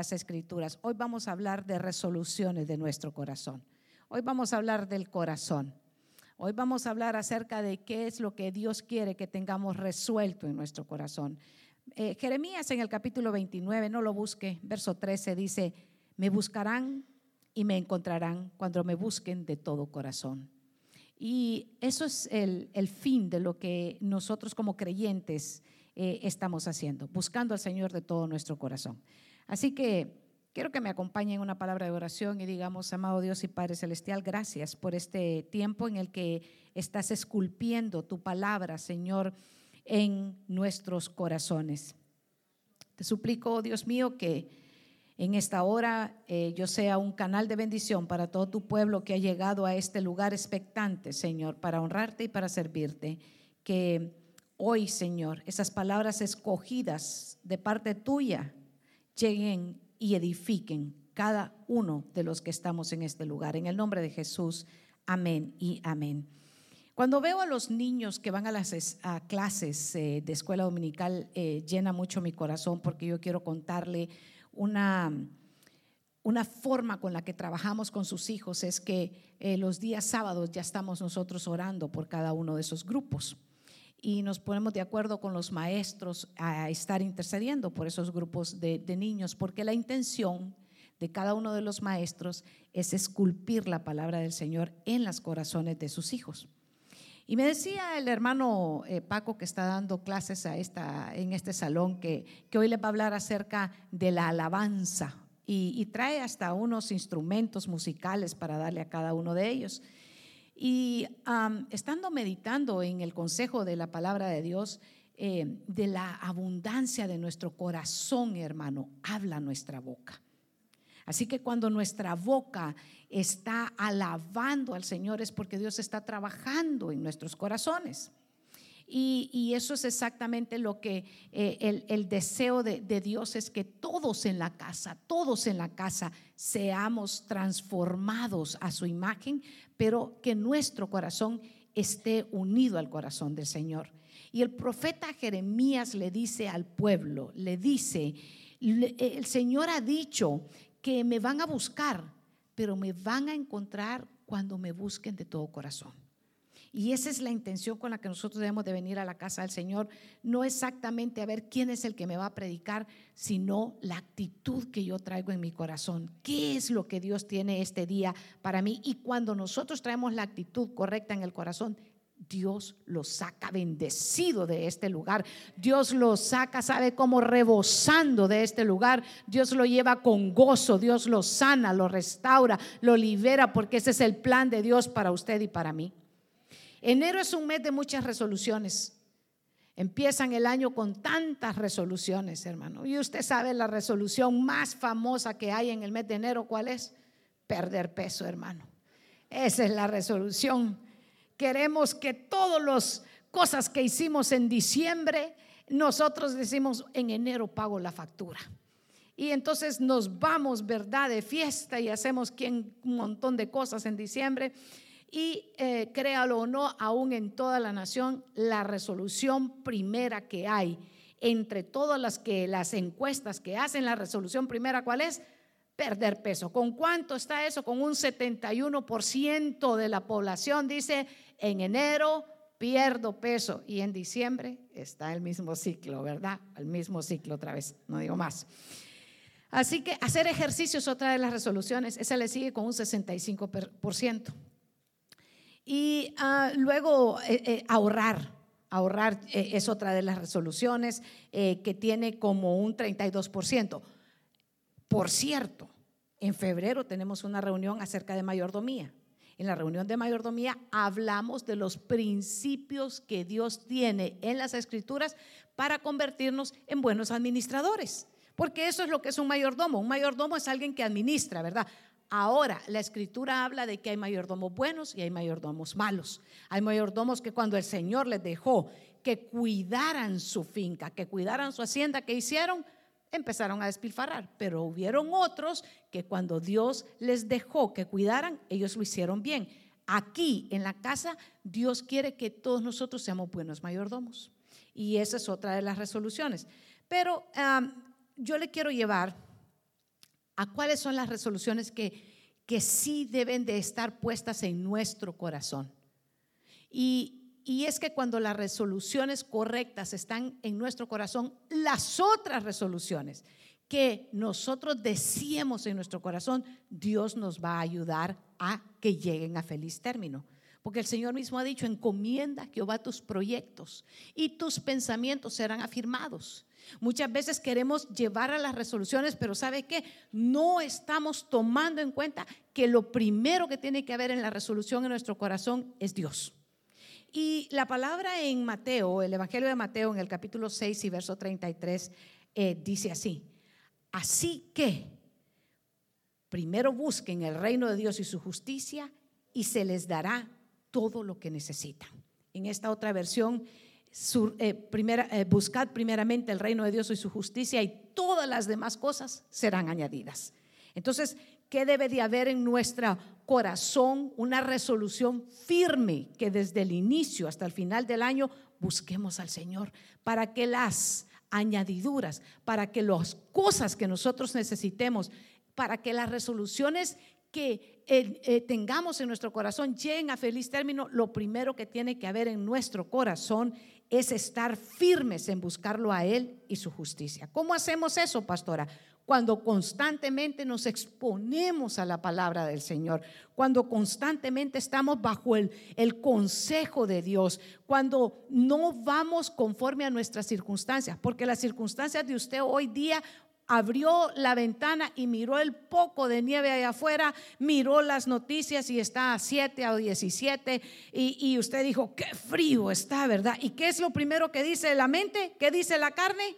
las escrituras. Hoy vamos a hablar de resoluciones de nuestro corazón. Hoy vamos a hablar del corazón. Hoy vamos a hablar acerca de qué es lo que Dios quiere que tengamos resuelto en nuestro corazón. Eh, Jeremías en el capítulo 29, no lo busque, verso 13 dice, me buscarán y me encontrarán cuando me busquen de todo corazón. Y eso es el, fin de lo que nosotros como creyentes eh, estamos haciendo, buscando al Señor de todo nuestro corazón. Así que quiero que me acompañen en una palabra de oración y digamos, amado Dios y Padre Celestial, gracias por este tiempo en el que estás esculpiendo tu palabra, Señor, en nuestros corazones. Te suplico, Dios mío, que en esta hora eh, yo sea un canal de bendición para todo tu pueblo que ha llegado a este lugar expectante, Señor, para honrarte y para servirte. Que hoy, Señor, esas palabras escogidas de parte tuya lleguen y edifiquen cada uno de los que estamos en este lugar. En el nombre de Jesús, amén y amén. Cuando veo a los niños que van a las clases eh, de escuela dominical, eh, llena mucho mi corazón porque yo quiero contarle una, una forma con la que trabajamos con sus hijos. Es que eh, los días sábados ya estamos nosotros orando por cada uno de esos grupos y nos ponemos de acuerdo con los maestros a estar intercediendo por esos grupos de, niños, porque la intención de cada uno de los maestros es esculpir la palabra del Señor en los corazones de sus hijos. Y me decía el hermano eh, Paco que está dando clases a esta, en este salón que, que hoy le va a hablar acerca de la alabanza y trae hasta unos instrumentos musicales para darle a cada uno de ellos. Y estando meditando en el consejo de la palabra de Dios, eh, de la abundancia de nuestro corazón, hermano, habla nuestra boca. Así que cuando nuestra boca está alabando al Señor es porque Dios está trabajando en nuestros corazones. Y, eso es exactamente lo que eh, el, deseo de, Dios es que todos en la casa, todos en la casa seamos transformados a su imagen, pero que nuestro corazón esté unido al corazón del Señor. Y el profeta Jeremías le dice al pueblo, le dice, el Señor ha dicho que me van a buscar, pero me van a encontrar cuando me busquen de todo corazón. Y esa es la intención con la que nosotros debemos de venir a la casa del Señor. No exactamente a ver quién es el que me va a predicar, sino la actitud que yo traigo en mi corazón. ¿Qué es lo que Dios tiene este día para mí? Y cuando nosotros traemos la actitud correcta en el corazón, Dios lo saca bendecido de este lugar. Dios lo saca, sabe cómo rebosando de este lugar. Dios lo lleva con gozo. Dios lo sana, lo restaura, lo libera, porque ese es el plan de Dios para usted y para mí. Enero es un mes de muchas resoluciones. Empiezan el año con tantas resoluciones, hermano. Y usted sabe la resolución más famosa que hay en el mes de enero, ¿cuál es? Perder peso, hermano. Esa es la resolución. Queremos que todas las cosas que hicimos en diciembre, nosotros decimos en enero pago la factura. Y entonces nos vamos, ¿verdad?, de fiesta y hacemos un montón de cosas en diciembre y eh, créalo o no, aún en toda la nación, la resolución primera que hay entre todas las que las encuestas que hacen la resolución primera, ¿cuál es? Perder peso. ¿Con cuánto está eso? Con un 71% de la población dice, en enero pierdo peso y en diciembre está el mismo ciclo, ¿verdad? El mismo ciclo otra vez, no digo más. Así que hacer ejercicio es otra de las resoluciones, esa le sigue con un 65%. Y ah, luego eh, eh, ahorrar. Ahorrar eh, es otra de las resoluciones que tiene como un 32%. Por cierto, en febrero tenemos una reunión acerca de mayordomía. En la reunión de mayordomía hablamos de los principios que Dios tiene en las escrituras para convertirnos en buenos administradores. Porque eso es lo que es un mayordomo. Un mayordomo es alguien que administra, ¿verdad? Ahora, la escritura habla de que hay mayordomos buenos y hay mayordomos malos. Hay mayordomos que cuando el Señor les dejó que cuidaran su finca, que cuidaran su hacienda, ¿qué hicieron? Empezaron a despilfarrar. Pero hubieron otros que cuando Dios les dejó que cuidaran, ellos lo hicieron bien. Aquí en la casa, Dios quiere que todos nosotros seamos buenos mayordomos. Y esa es otra de las resoluciones. Pero yo le quiero llevar a cuáles son las resoluciones que, que sí deben de estar puestas en nuestro corazón. Y, y es que cuando las resoluciones correctas están en nuestro corazón, las otras resoluciones que nosotros deseemos en nuestro corazón, Dios nos va a ayudar a que lleguen a feliz término. Porque el Señor mismo ha dicho, encomienda a Jehová tus proyectos y tus pensamientos serán afirmados. Muchas veces queremos llevar a las resoluciones, pero ¿sabe qué? No estamos tomando en cuenta que lo primero que tiene que haber en la resolución en nuestro corazón es Dios. Y la palabra en Mateo, el Evangelio de Mateo en el capítulo 6 y verso 33, eh, dice así, así que primero busquen el reino de Dios y su justicia y se les dará todo lo que necesitan. En esta otra versión, eh, primera, eh, buscad primeramente el reino de Dios y su justicia y todas las demás cosas serán añadidas. Entonces, ¿qué debe de haber en nuestro corazón? Una resolución firme que desde el inicio hasta el final del año busquemos al Señor para que las añadiduras, para que las cosas que nosotros necesitemos, para que las resoluciones que eh, tengamos en nuestro corazón lleguen a feliz término, lo primero que tiene que haber en nuestro corazón es estar firmes en buscarlo a Él y su justicia. ¿Cómo hacemos eso, pastora? Cuando constantemente nos exponemos a la palabra del Señor, cuando constantemente estamos bajo el, el consejo de Dios, cuando no vamos conforme a nuestras circunstancias, porque las circunstancias de usted hoy día abrió la ventana y miró el poco de nieve allá afuera, miró las noticias y está a 7 o 17 y, y usted dijo, qué frío está, ¿verdad? ¿Y qué es lo primero que dice la mente? ¿Qué dice la carne?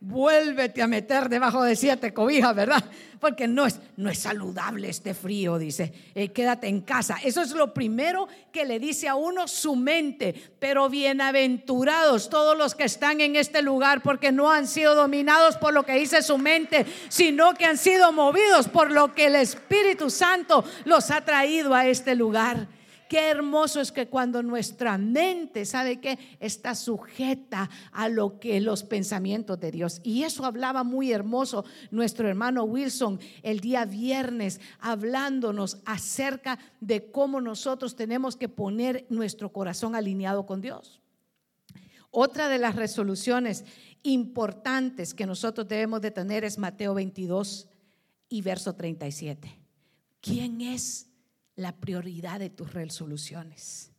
Vuélvete a meter debajo de siete cobijas, ¿verdad? Porque no es, no es saludable este frío, dice, eh, quédate en casa. Eso es lo primero que le dice a uno su mente, pero bienaventurados todos los que están en este lugar, porque no han sido dominados por lo que dice su mente, sino que han sido movidos por lo que el Espíritu Santo los ha traído a este lugar. Qué hermoso es que cuando nuestra mente, ¿sabe qué? Está sujeta a lo que los pensamientos de Dios. Y eso hablaba muy hermoso nuestro hermano Wilson el día viernes, hablándonos acerca de cómo nosotros tenemos que poner nuestro corazón alineado con Dios. Otra de las resoluciones importantes que nosotros debemos de tener es Mateo 22 y verso 37. ¿Quién es la prioridad de tus resoluciones.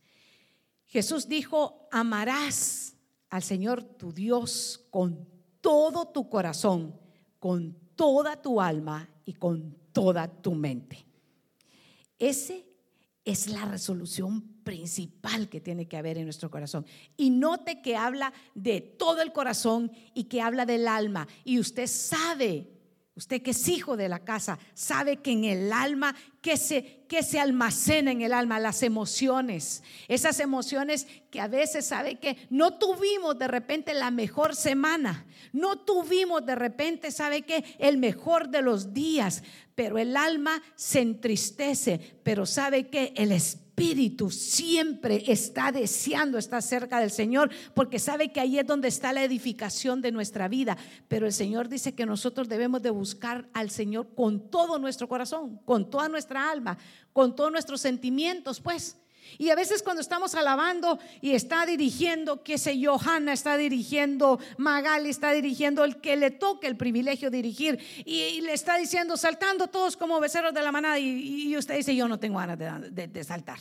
Jesús dijo, amarás al Señor tu Dios con todo tu corazón, con toda tu alma y con toda tu mente. Ese es la resolución principal que tiene que haber en nuestro corazón. Y note que habla de todo el corazón y que habla del alma. Y usted sabe Usted que es hijo de la casa sabe que en el alma, que se, que se almacena en el alma, las emociones, esas emociones que a veces sabe que no tuvimos de repente la mejor semana, no tuvimos de repente, sabe que el mejor de los días, pero el alma se entristece, pero sabe que el espíritu espíritu siempre está deseando estar cerca del Señor porque sabe que ahí es donde está la edificación de nuestra vida. Pero el Señor dice que nosotros debemos de buscar al Señor con todo nuestro corazón, con toda nuestra alma, con todos nuestros sentimientos, pues. Y a veces cuando estamos alabando y está dirigiendo, qué sé yo, Hanna está dirigiendo, Magali está dirigiendo, el que le toque el privilegio de dirigir y, le está diciendo, saltando todos como becerros de la manada y, usted dice, yo no tengo ganas de, saltar.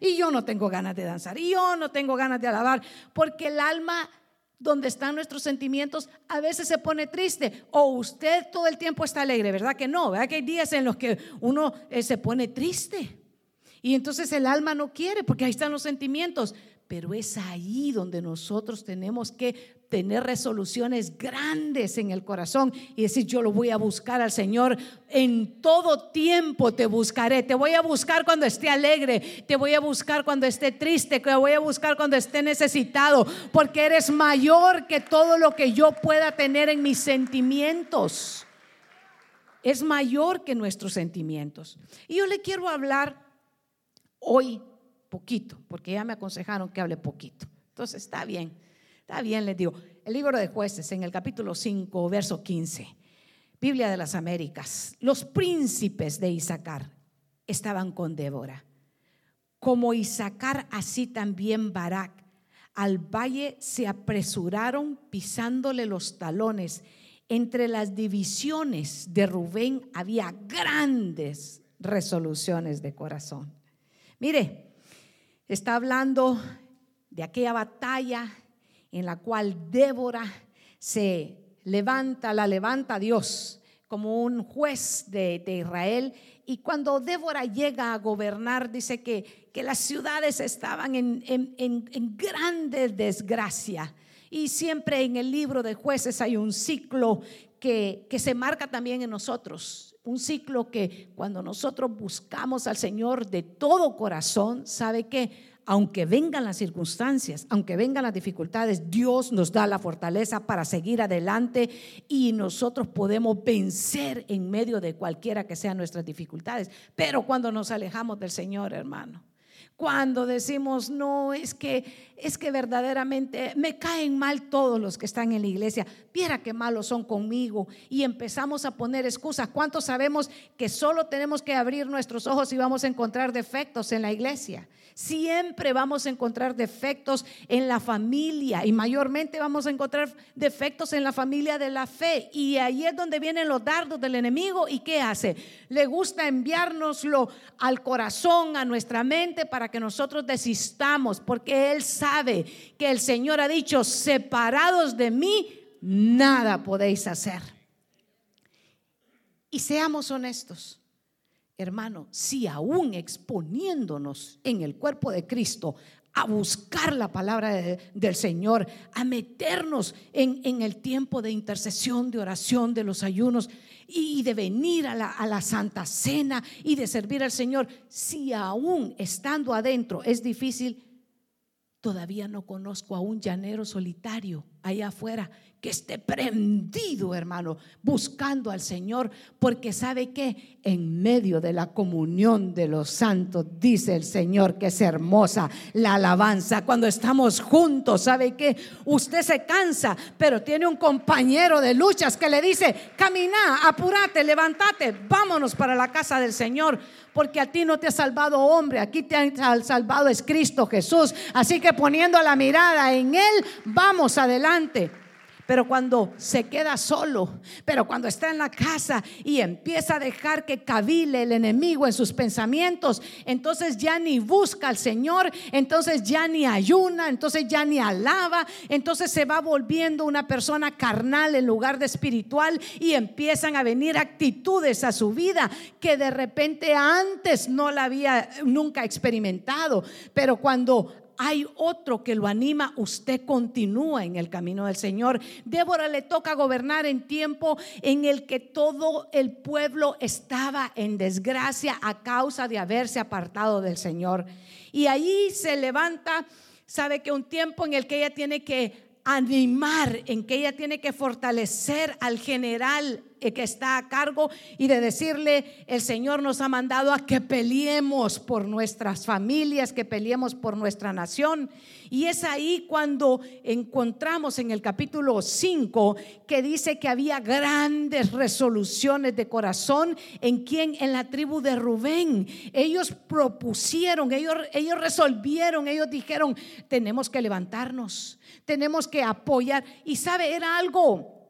Y yo no tengo ganas de danzar. Y yo no tengo ganas de alabar. Porque el alma donde están nuestros sentimientos, a veces se pone triste o usted todo el tiempo está alegre, ¿verdad que no? ¿Verdad que hay días en los que uno eh, se pone triste? Y entonces el alma no quiere porque ahí están los sentimientos. Pero es ahí donde nosotros tenemos que tener resoluciones grandes en el corazón y decir, yo lo voy a buscar al Señor. En todo tiempo te buscaré. Te voy a buscar cuando esté alegre. Te voy a buscar cuando esté triste. Te voy a buscar cuando esté necesitado. Porque eres mayor que todo lo que yo pueda tener en mis sentimientos. Es mayor que nuestros sentimientos. Y yo le quiero hablar Hoy poquito, porque ya me aconsejaron que hable poquito. Entonces está bien, está bien, les digo. El libro de jueces en el capítulo 5, verso 15. Biblia de las Américas, los príncipes de Isaacar estaban con Débora. Como Isaacar, así también Barak. Al valle se apresuraron pisándole los talones. Entre las divisiones de Rubén había grandes resoluciones de corazón. Mire, está hablando de aquella batalla en la cual Débora se levanta, la levanta Dios como un juez de, Israel. Y cuando Débora llega a gobernar, dice que, que las ciudades estaban en, en, en, grande desgracia. Y siempre en el libro de jueces hay un ciclo que, que se marca también en nosotros. Un ciclo que cuando nosotros buscamos al Señor de todo corazón, sabe que aunque vengan las circunstancias, aunque vengan las dificultades, Dios nos da la fortaleza para seguir adelante y nosotros podemos vencer en medio de cualquiera que sean nuestras dificultades. Pero cuando nos alejamos del Señor, hermano, cuando decimos, no, es que, es que verdaderamente me caen mal todos los que están en la iglesia, viera qué malos son conmigo y empezamos a poner excusas. ¿Cuántos sabemos que solo tenemos que abrir nuestros ojos y vamos a encontrar defectos en la iglesia? Siempre vamos a encontrar defectos en la familia y mayormente vamos a encontrar defectos en la familia de la fe. Y ahí es donde vienen los dardos del enemigo. ¿Y qué hace? Le gusta enviárnoslo al corazón, a nuestra mente, para que nosotros desistamos, porque Él sabe que el Señor ha dicho, separados de mí, nada podéis hacer. Y seamos honestos hermano, si aún exponiéndonos en el cuerpo de Cristo a buscar la palabra del Señor, a meternos en, el tiempo de intercesión, de oración, de los ayunos y de venir a la, a la Santa Cena y de servir al Señor, si aún estando adentro es difícil, todavía no conozco a un llanero solitario allá afuera que esté prendido, hermano, buscando al Señor, porque sabe que en medio de la comunión de los santos, dice el Señor que es hermosa la alabanza. Cuando estamos juntos, sabe que usted se cansa, pero tiene un compañero de luchas que le dice, camina, apúrate, levántate, vámonos para la casa del Señor porque a ti no te ha salvado hombre, aquí te ha salvado es Cristo Jesús. Así que poniendo la mirada en Él, vamos adelante. Pero cuando se queda solo, pero cuando está en la casa y empieza a dejar que cabile el enemigo en sus pensamientos, entonces ya ni busca al Señor, entonces ya ni ayuna, entonces ya ni alaba, entonces se va volviendo una persona carnal en lugar de espiritual y empiezan a venir actitudes a su vida que de repente antes no la había nunca experimentado, pero cuando hay otro que lo anima, usted continúa en el camino del Señor. Débora le toca gobernar en tiempo en el que todo el pueblo estaba en desgracia a causa de haberse apartado del Señor. Y ahí se levanta, sabe que un tiempo en el que ella tiene que animar, en que ella tiene que fortalecer al general que está a cargo y de decirle, el Señor nos ha mandado a que peleemos por nuestras familias, que peleemos por nuestra nación. Y es ahí cuando encontramos en el capítulo 5 que dice que había grandes resoluciones de corazón en quien en la tribu de Rubén. Ellos propusieron, ellos, ellos resolvieron, ellos dijeron, tenemos que levantarnos tenemos que apoyar. Y sabe, era algo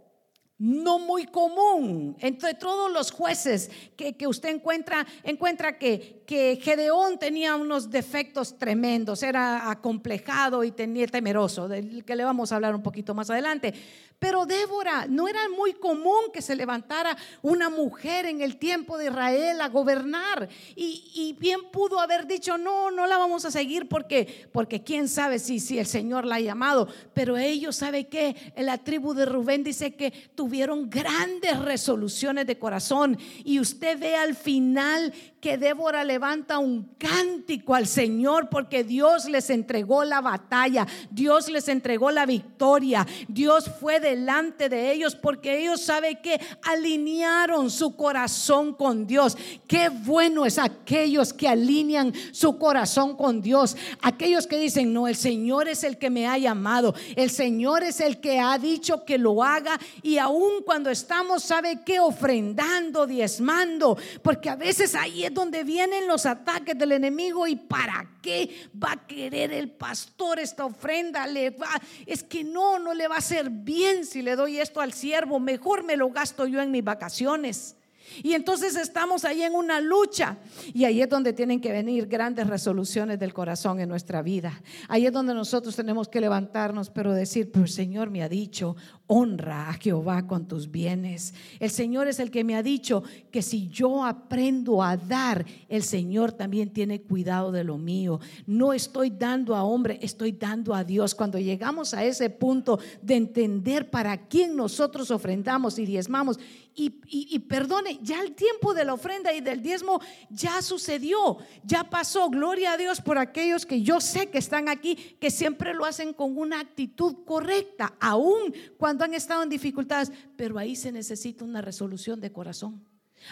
no muy común entre todos los jueces que, usted encuentra, encuentra que, que, Gedeón tenía unos defectos tremendos, era acomplejado y tenía temeroso, del que le vamos a hablar un poquito más adelante. Pero Débora, no era muy común que se levantara una mujer en el tiempo de Israel a gobernar. Y, bien pudo haber dicho, no, no la vamos a seguir porque, porque quién sabe si, si el Señor la ha llamado. Pero ellos, ¿sabe que En la tribu de Rubén dice que tuvieron grandes resoluciones de corazón. Y usted ve al final que Débora levanta un cántico al Señor porque Dios les entregó la batalla, Dios les entregó la victoria, Dios fue de delante de ellos porque ellos saben que alinearon su corazón con Dios. Qué bueno es aquellos que alinean su corazón con Dios. Aquellos que dicen, no, el Señor es el que me ha llamado. El Señor es el que ha dicho que lo haga. Y aun cuando estamos, ¿sabe qué? Ofrendando, diezmando. Porque a veces ahí es donde vienen los ataques del enemigo. ¿Y para qué va a querer el pastor esta ofrenda? Le va, es que no, no le va a hacer bien si le doy esto al siervo. Mejor me lo gasto yo en mis vacaciones. Y entonces estamos ahí en una lucha. Y ahí es donde tienen que venir grandes resoluciones del corazón en nuestra vida. Ahí es donde nosotros tenemos que levantarnos, pero decir, pero el Señor me ha dicho, honra a Jehová con tus bienes. El Señor es el que me ha dicho que si yo aprendo a dar, el Señor también tiene cuidado de lo mío. No estoy dando a hombre, estoy dando a Dios. Cuando llegamos a ese punto de entender para quién nosotros ofrendamos y diezmamos, y, perdone, ya el tiempo de la ofrenda y del diezmo ya sucedió, ya pasó. Gloria a Dios por aquellos que yo sé que están aquí, que siempre lo hacen con una actitud correcta, aún cuando han estado en dificultades, pero ahí se necesita una resolución de corazón.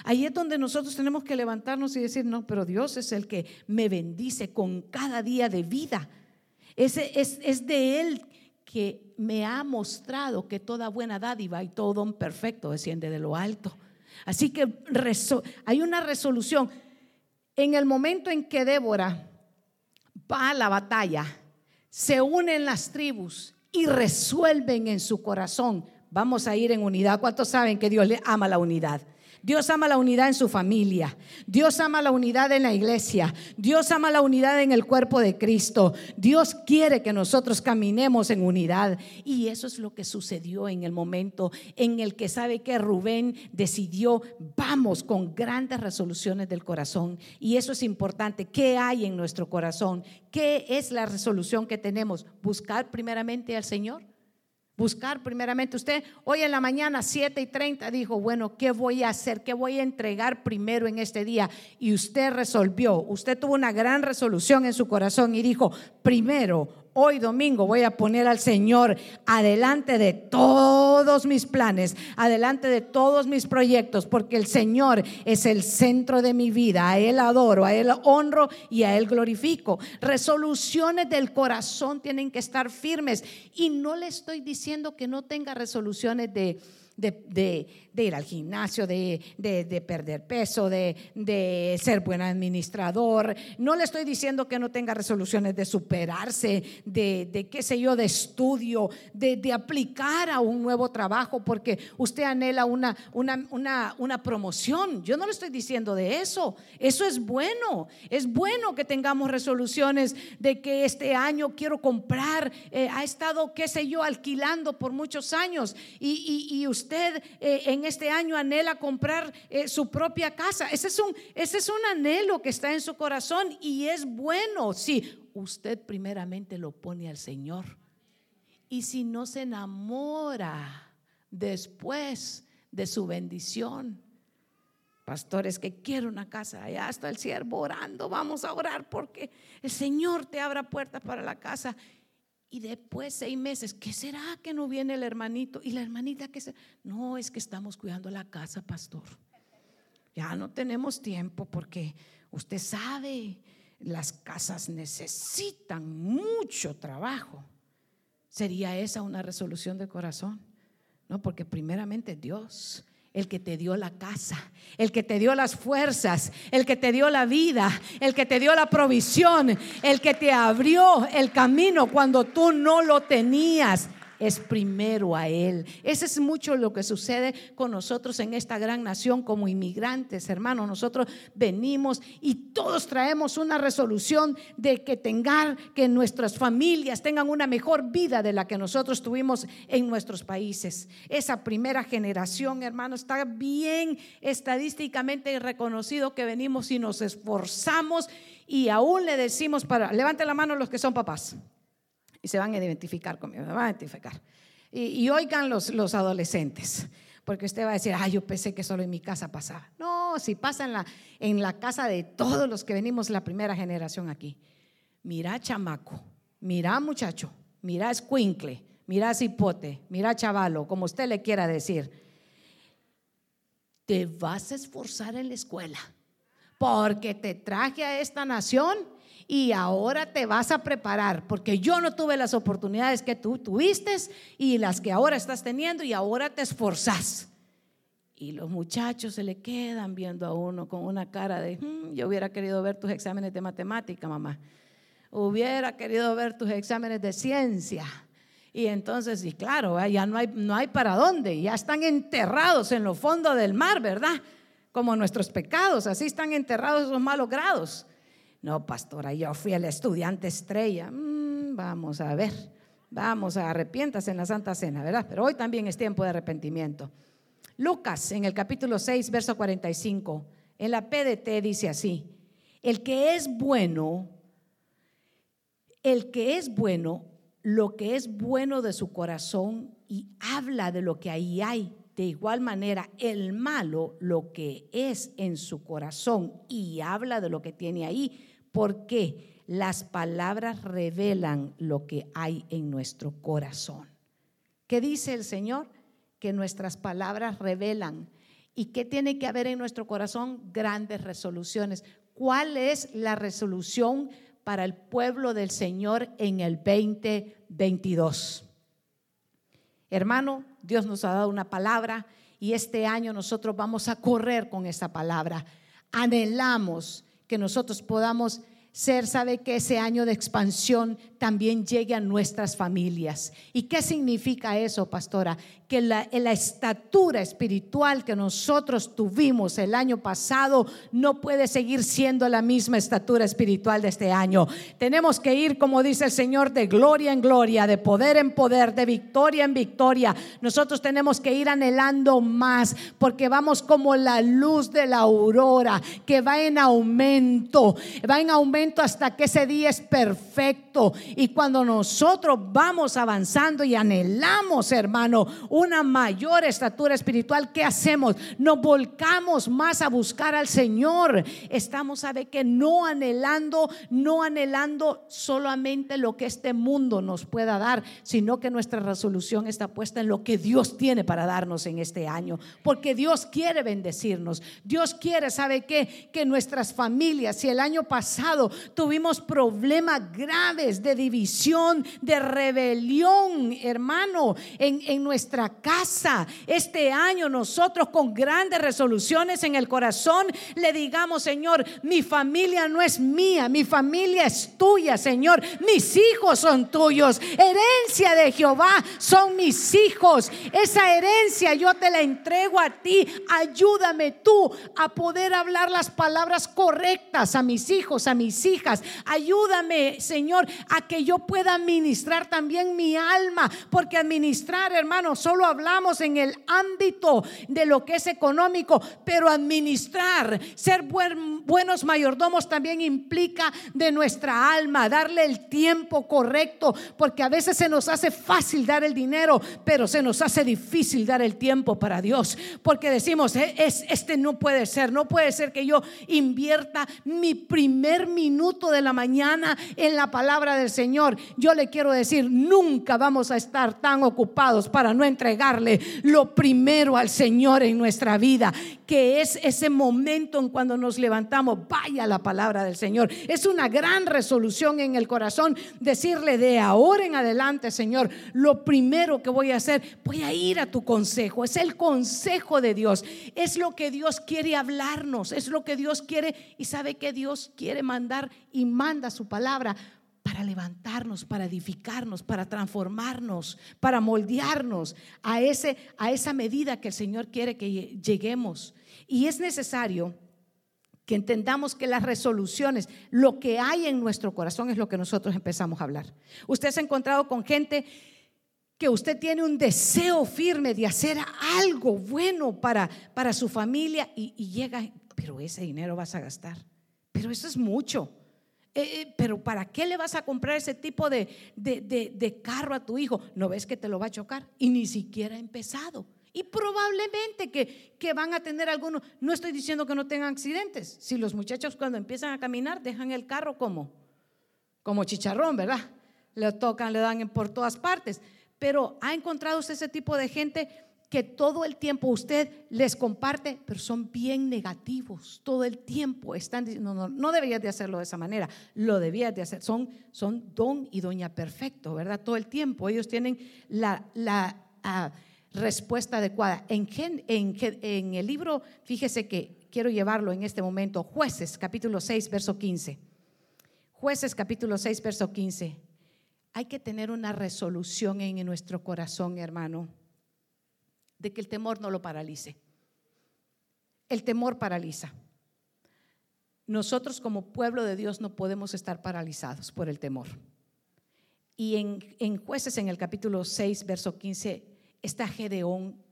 Ahí es donde nosotros tenemos que levantarnos y decir, no, pero Dios es el que me bendice con cada día de vida. Es, es de Él que me ha mostrado que toda buena dádiva y todo don perfecto desciende de lo alto. Así que hay una resolución. En el momento en que Débora va a la batalla, se unen las tribus y resuelven en su corazón, vamos a ir en unidad. ¿Cuántos saben que Dios le ama la unidad? Dios ama la unidad en su familia. Dios ama la unidad en la iglesia. Dios ama la unidad en el cuerpo de Cristo. Dios quiere que nosotros caminemos en unidad. Y eso es lo que sucedió en el momento en el que sabe que Rubén decidió, vamos con grandes resoluciones del corazón. Y eso es importante. ¿Qué hay en nuestro corazón? ¿Qué es la resolución que tenemos? Buscar primeramente al Señor buscar primeramente. Usted hoy en la mañana, 7 y 30, dijo, bueno, ¿qué voy a hacer? ¿Qué voy a entregar primero en este día? Y usted resolvió, usted tuvo una gran resolución en su corazón y dijo, primero hoy domingo voy a poner al Señor adelante de todos mis planes, adelante de todos mis proyectos, porque el Señor es el centro de mi vida. A Él adoro, a Él honro y a Él glorifico. Resoluciones del corazón tienen que estar firmes. Y no le estoy diciendo que no tenga resoluciones de de, ir al gimnasio, de, perder peso, de, ser buen administrador. No le estoy diciendo que no tenga resoluciones de superarse, de, qué sé yo, de estudio, de, aplicar a un nuevo trabajo porque usted anhela una, una, una, promoción. Yo no le estoy diciendo de eso. Eso es bueno. Es bueno que tengamos resoluciones de que este año quiero comprar. Eh, ha estado, qué sé yo, alquilando por muchos años y, y usted usted eh, en este año anhela comprar eh, su propia casa. Ese es, un, ese es un anhelo que está en su corazón y es bueno si usted primeramente lo pone al Señor. Y si no se enamora después de su bendición, pastores que quiero una casa, allá está el siervo orando, vamos a orar porque el Señor te abra puertas para la casa y después seis meses, ¿qué será que no viene el hermanito? Y la hermanita que se... No, es que estamos cuidando la casa, pastor. Ya no tenemos tiempo porque usted sabe, las casas necesitan mucho trabajo. ¿Sería esa una resolución del corazón? No, porque primeramente Dios el que te dio la casa, el que te dio las fuerzas, el que te dio la vida, el que te dio la provisión, el que te abrió el camino cuando tú no lo tenías es primero a Él. Ese es mucho lo que sucede con nosotros en esta gran nación como inmigrantes, hermanos. Nosotros venimos y todos traemos una resolución de que tengan, que nuestras familias tengan una mejor vida de la que nosotros tuvimos en nuestros países. Esa primera generación, hermano, está bien estadísticamente reconocido que venimos y nos esforzamos y aún le decimos para, levante la mano los que son papás y se van a identificar conmigo, me van a identificar. Y, oigan los, los adolescentes, porque usted va a decir, ah, yo pensé que solo en mi casa pasaba. No, si pasa en la, en la casa de todos los que venimos la primera generación aquí. Mira chamaco, mira muchacho, mira escuincle, mira cipote, mira chavalo, como usted le quiera decir, te vas a esforzar en la escuela porque te traje a esta nación y ahora te vas a preparar, porque yo no tuve las oportunidades que tú tuviste y las que ahora estás teniendo y ahora te esforzás. Y los muchachos se le quedan viendo a uno con una cara de, hmm, yo hubiera querido ver tus exámenes de matemática, mamá. Hubiera querido ver tus exámenes de ciencia. Y entonces, y claro, ya no hay, no hay para dónde, ya están enterrados en lo fondo del mar, ¿verdad? Como nuestros pecados, así están enterrados esos malos grados. No, pastora, yo fui el estudiante estrella. Mm, vamos a ver, vamos a arrepientas en la Santa Cena, ¿verdad? Pero hoy también es tiempo de arrepentimiento. Lucas, en el capítulo 6, verso 45, en la PDT dice así, el que es bueno, el que es bueno, lo que es bueno de su corazón y habla de lo que ahí hay. De igual manera, el malo, lo que es en su corazón y habla de lo que tiene ahí, porque las palabras revelan lo que hay en nuestro corazón. ¿Qué dice el Señor? Que nuestras palabras revelan. ¿Y qué tiene que haber en nuestro corazón? Grandes resoluciones. ¿Cuál es la resolución para el pueblo del Señor en el 2022? Hermano, Dios nos ha dado una palabra y este año nosotros vamos a correr con esa palabra. Anhelamos que nosotros podamos ser, sabe que ese año de expansión también llegue a nuestras familias. ¿Y qué significa eso, pastora? Que la, la, estatura espiritual que nosotros tuvimos el año pasado no puede seguir siendo la misma estatura espiritual de este año. Tenemos que ir, como dice el Señor, de gloria en gloria, de poder en poder, de victoria en victoria. Nosotros tenemos que ir anhelando más porque vamos como la luz de la aurora que va en aumento, va en aumento hasta que ese día es perfecto y cuando nosotros vamos avanzando y anhelamos, hermano, una mayor estatura espiritual, ¿qué hacemos? Nos volcamos más a buscar al Señor. Estamos, sabe que no anhelando, no anhelando solamente lo que este mundo nos pueda dar, sino que nuestra resolución está puesta en lo que Dios tiene para darnos en este año. Porque Dios quiere bendecirnos. Dios quiere, ¿sabe qué? Que nuestras familias, si el año pasado tuvimos problemas graves de división, de rebelión, hermano, en, en nuestra casa. Este año nosotros con grandes resoluciones en el corazón le digamos, Señor, mi familia no es mía, mi familia es tuya, Señor. Mis hijos son tuyos. Herencia de Jehová son mis hijos. Esa herencia yo te la entrego a ti. Ayúdame tú a poder hablar las palabras correctas a mis hijos, a mis hijas. Ayúdame, Señor, a que yo pueda administrar también mi alma, porque administrar, hermano, solo hablamos en el ámbito de lo que es económico, pero administrar, ser buenos mayordomos también implica de nuestra alma, darle el tiempo correcto, porque a veces se nos hace fácil dar el dinero, pero se nos hace difícil dar el tiempo para Dios, porque decimos, eh, es, este no puede ser, no puede ser que yo invierta mi primer minuto de la mañana en la palabra del Señor yo le quiero decir, nunca vamos a estar tan ocupados para no entregarle lo primero al Señor en nuestra vida, que es ese momento en cuando nos levantamos, vaya la palabra del Señor. Es una gran resolución en el corazón decirle de ahora en adelante, Señor, lo primero que voy a hacer, voy a ir a tu consejo. Es el consejo de Dios. Es lo que Dios quiere hablarnos, es lo que Dios quiere y sabe que Dios quiere mandar y manda su palabra para levantarnos, para edificarnos, para transformarnos, para moldearnos a, ese, a esa medida que el Señor quiere que lleguemos. Y es necesario que entendamos que las resoluciones, lo que hay en nuestro corazón es lo que nosotros empezamos a hablar. Usted se ha encontrado con gente que usted tiene un deseo firme de hacer algo bueno para, para su familia y, y llega, pero ese dinero vas a gastar, pero eso es mucho. Eh, eh, pero ¿para qué le vas a comprar ese tipo de, de, carro a tu hijo? ¿No ves que te lo va a chocar? Y ni siquiera ha empezado. Y probablemente que, que, van a tener algunos, no estoy diciendo que no tengan accidentes, si los muchachos cuando empiezan a caminar dejan el carro como, como chicharrón, ¿verdad? Le tocan, le dan por todas partes. Pero ¿ha encontrado usted ese tipo de gente que todo el tiempo usted les comparte, pero son bien negativos? Todo el tiempo están diciendo, no, no, no deberías de hacerlo de esa manera, lo debías de hacer. Son, son don y doña perfecto, ¿verdad? Todo el tiempo ellos tienen la... la ah, respuesta adecuada. En, en, en, el libro, fíjese que quiero llevarlo en este momento, jueces capítulo 6, verso 15. Jueces capítulo 6, verso 15. Hay que tener una resolución en nuestro corazón, hermano, de que el temor no lo paralice. El temor paraliza. Nosotros como pueblo de Dios no podemos estar paralizados por el temor. Y en, en jueces en el capítulo 6, verso 15, está Gedeón.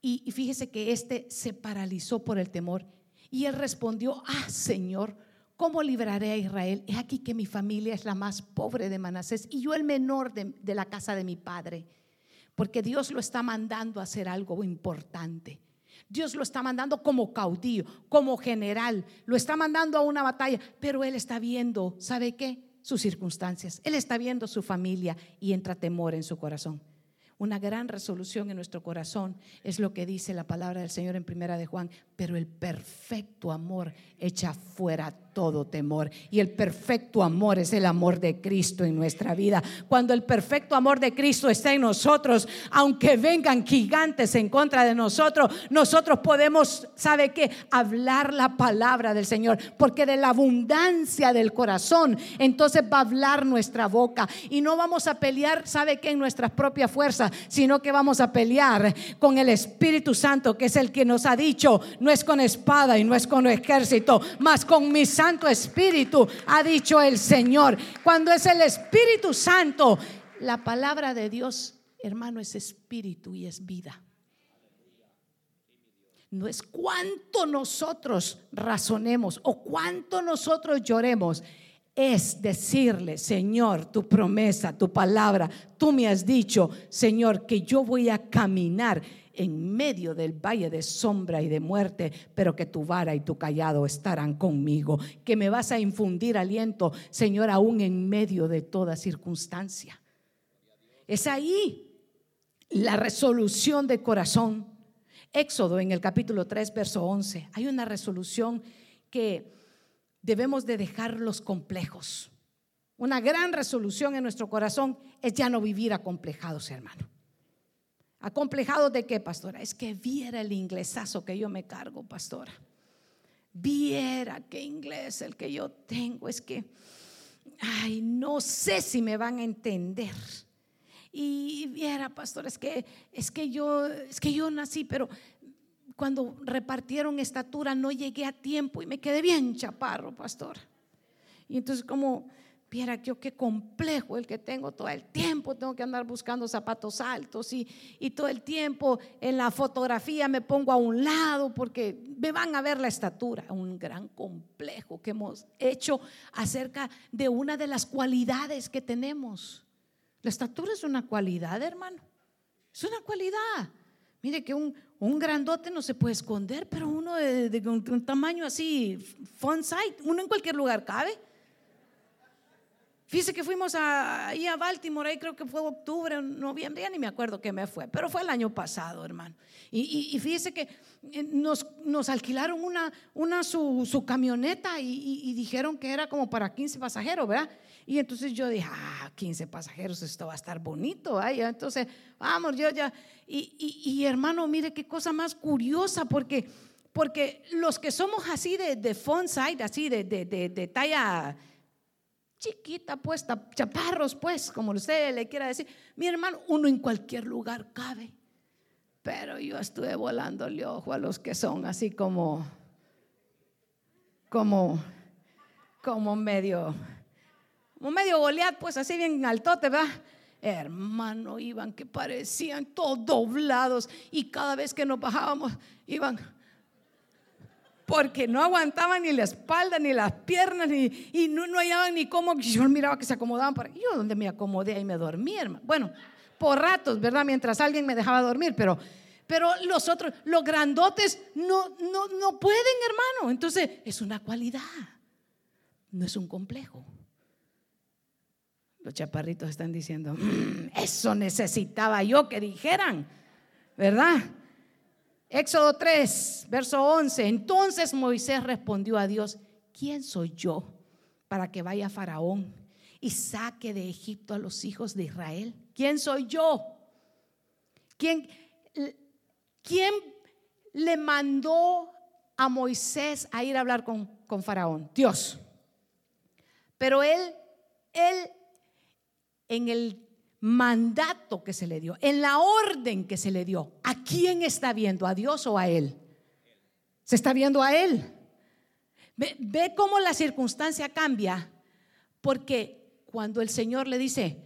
Y, y fíjese que este se paralizó por el temor. Y él respondió, ah, Señor, ¿Cómo libraré a Israel? Es aquí que mi familia es la más pobre de Manasés y yo el menor de, de, la casa de mi padre. Porque Dios lo está mandando a hacer algo importante. Dios lo está mandando como caudillo, como general. Lo está mandando a una batalla. Pero Él está viendo, ¿sabe qué? Sus circunstancias. Él está viendo su familia y entra temor en su corazón. Una gran resolución en nuestro corazón es lo que dice la palabra del Señor en primera de Juan, pero el perfecto amor echa fuera todo temor. Y el perfecto amor es el amor de Cristo en nuestra vida. Cuando el perfecto amor de Cristo está en nosotros, aunque vengan gigantes en contra de nosotros, nosotros podemos, ¿sabe qué? Hablar la palabra del Señor. Porque de la abundancia del corazón, entonces va a hablar nuestra boca. Y no vamos a pelear, ¿sabe qué? En nuestras propias fuerzas, sino que vamos a pelear con el Espíritu Santo, que es el que nos ha dicho, no es con espada y no es con ejército, más con mi Santo Espíritu, ha dicho el Señor. Cuando es el Espíritu Santo, la palabra de Dios, hermano, es espíritu y es vida. No es cuánto nosotros razonemos o cuánto nosotros lloremos es decirle, Señor, tu promesa, tu palabra, tú me has dicho, Señor, que yo voy a caminar en medio del valle de sombra y de muerte, pero que tu vara y tu callado estarán conmigo, que me vas a infundir aliento, Señor, aún en medio de toda circunstancia. Es ahí la resolución de corazón. Éxodo en el capítulo 3, verso 11. Hay una resolución que debemos de dejar los complejos. Una gran resolución en nuestro corazón es ya no vivir acomplejados, hermano. ¿Acomplejado de qué, pastora? Es que viera el inglesazo que yo me cargo, pastora. Viera qué inglés el que yo tengo. Es que, ay, no sé si me van a entender. Y viera, pastora, es que, es que yo, es que yo nací, pero cuando repartieron estatura no llegué a tiempo y me quedé bien chaparro, pastor. Y entonces como Viera yo qué complejo el que tengo todo el tiempo, tengo que andar buscando zapatos altos y, y, todo el tiempo en la fotografía me pongo a un lado porque me van a ver la estatura. Un gran complejo que hemos hecho acerca de una de las cualidades que tenemos. La estatura es una cualidad, hermano. Es una cualidad. Mire que un, un grandote no se puede esconder, pero uno de, un, tamaño así, fun sight, uno en cualquier lugar cabe. Fíjese que fuimos a, ahí a Baltimore, ahí creo que fue octubre, noviembre, ya ni me acuerdo qué me fue, pero fue el año pasado, hermano. Y, fíjese que eh, nos, alquilaron una, una su, su camioneta y, y, dijeron que era como para 15 pasajeros, ¿verdad? Y entonces yo dije, ah, 15 pasajeros, esto va a estar bonito. ¿eh? Entonces, vamos, yo ya. Y, y, hermano, mire qué cosa más curiosa, porque, porque los que somos así de, de font side, así de, de, de, de talla chiquita puesta, chaparros pues, como usted le quiera decir. Mi hermano, uno en cualquier lugar cabe. Pero yo estuve volándole ojo a los que son así como, como, como medio, como medio Goliat, pues así bien altote, ¿verdad? Hermano, iban que parecían todos doblados y cada vez que nos bajábamos, iban porque no aguantaban ni la espalda, ni las piernas, ni, y no, no hallaban ni cómo. Yo miraba que se acomodaban para yo donde me acomodé y me dormí, hermano. Bueno, por ratos, ¿verdad? Mientras alguien me dejaba dormir, pero, pero los otros, los grandotes, no, no, no pueden, hermano. Entonces, es una cualidad, no es un complejo. Los chaparritos están diciendo, "Mm, eso necesitaba yo que dijeran, ¿verdad? Éxodo 3, verso 11. Entonces Moisés respondió a Dios, ¿quién soy yo para que vaya Faraón y saque de Egipto a los hijos de Israel? ¿Quién soy yo? ¿Quién, quién le mandó a Moisés a ir a hablar con, con Faraón? Dios. Pero él, él, en el mandato que se le dio, en la orden que se le dio, ¿a quién está viendo? ¿A Dios o a él? Se está viendo a él. Ve, cómo la circunstancia cambia, porque cuando el Señor le dice,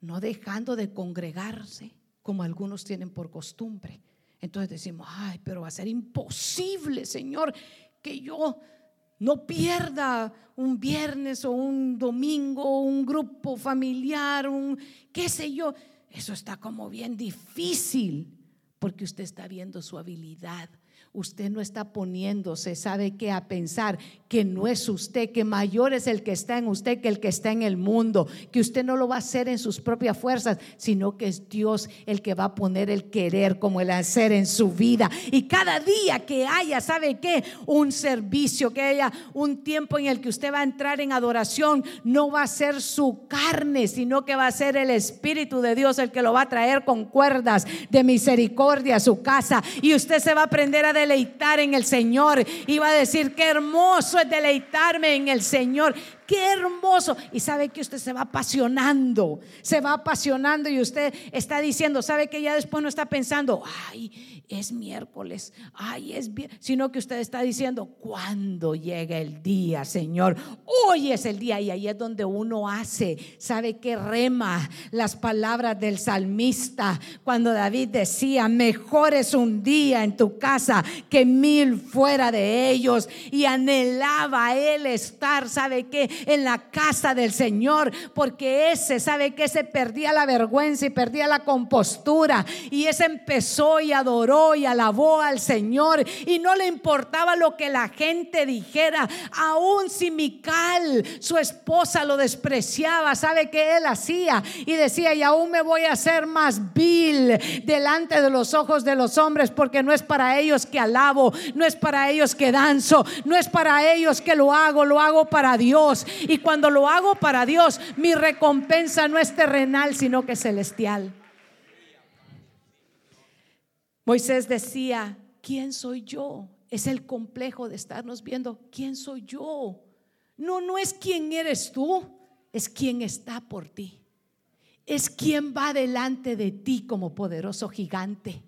no dejando de congregarse, como algunos tienen por costumbre, entonces decimos, ay, pero va a ser imposible, Señor, que yo no pierda un viernes o un domingo, un grupo familiar, un qué sé yo. Eso está como bien difícil porque usted está viendo su habilidad usted no está poniéndose, sabe qué, a pensar que no es usted, que mayor es el que está en usted que el que está en el mundo, que usted no lo va a hacer en sus propias fuerzas, sino que es Dios el que va a poner el querer como el hacer en su vida. Y cada día que haya, ¿sabe qué? Un servicio, que haya un tiempo en el que usted va a entrar en adoración, no va a ser su carne, sino que va a ser el Espíritu de Dios el que lo va a traer con cuerdas de misericordia a su casa. Y usted se va a aprender a deleitar en el Señor. Iba a decir, qué hermoso es deleitarme en el Señor. Qué hermoso. Y sabe que usted se va apasionando, se va apasionando y usted está diciendo, sabe que ya después no está pensando, ay, es miércoles, ay, es bien, sino que usted está diciendo, ¿cuándo llega el día, Señor? Hoy es el día y ahí es donde uno hace, sabe que rema las palabras del salmista cuando David decía, mejor es un día en tu casa que mil fuera de ellos y anhelaba él estar, ¿sabe qué? En la casa del Señor, porque ese, ¿sabe que Se perdía la vergüenza y perdía la compostura. Y ese empezó y adoró y alabó al Señor y no le importaba lo que la gente dijera, aún si Mical, su esposa, lo despreciaba, ¿sabe que él hacía? Y decía, y aún me voy a hacer más vil delante de los ojos de los hombres, porque no es para ellos que alabo, no es para ellos que danzo, no es para ellos que lo hago, lo hago para Dios. Y cuando lo hago para Dios, mi recompensa no es terrenal, sino que es celestial. Moisés decía, ¿quién soy yo? Es el complejo de estarnos viendo, ¿quién soy yo? No, no es quién eres tú, es quién está por ti. Es quien va delante de ti como poderoso gigante.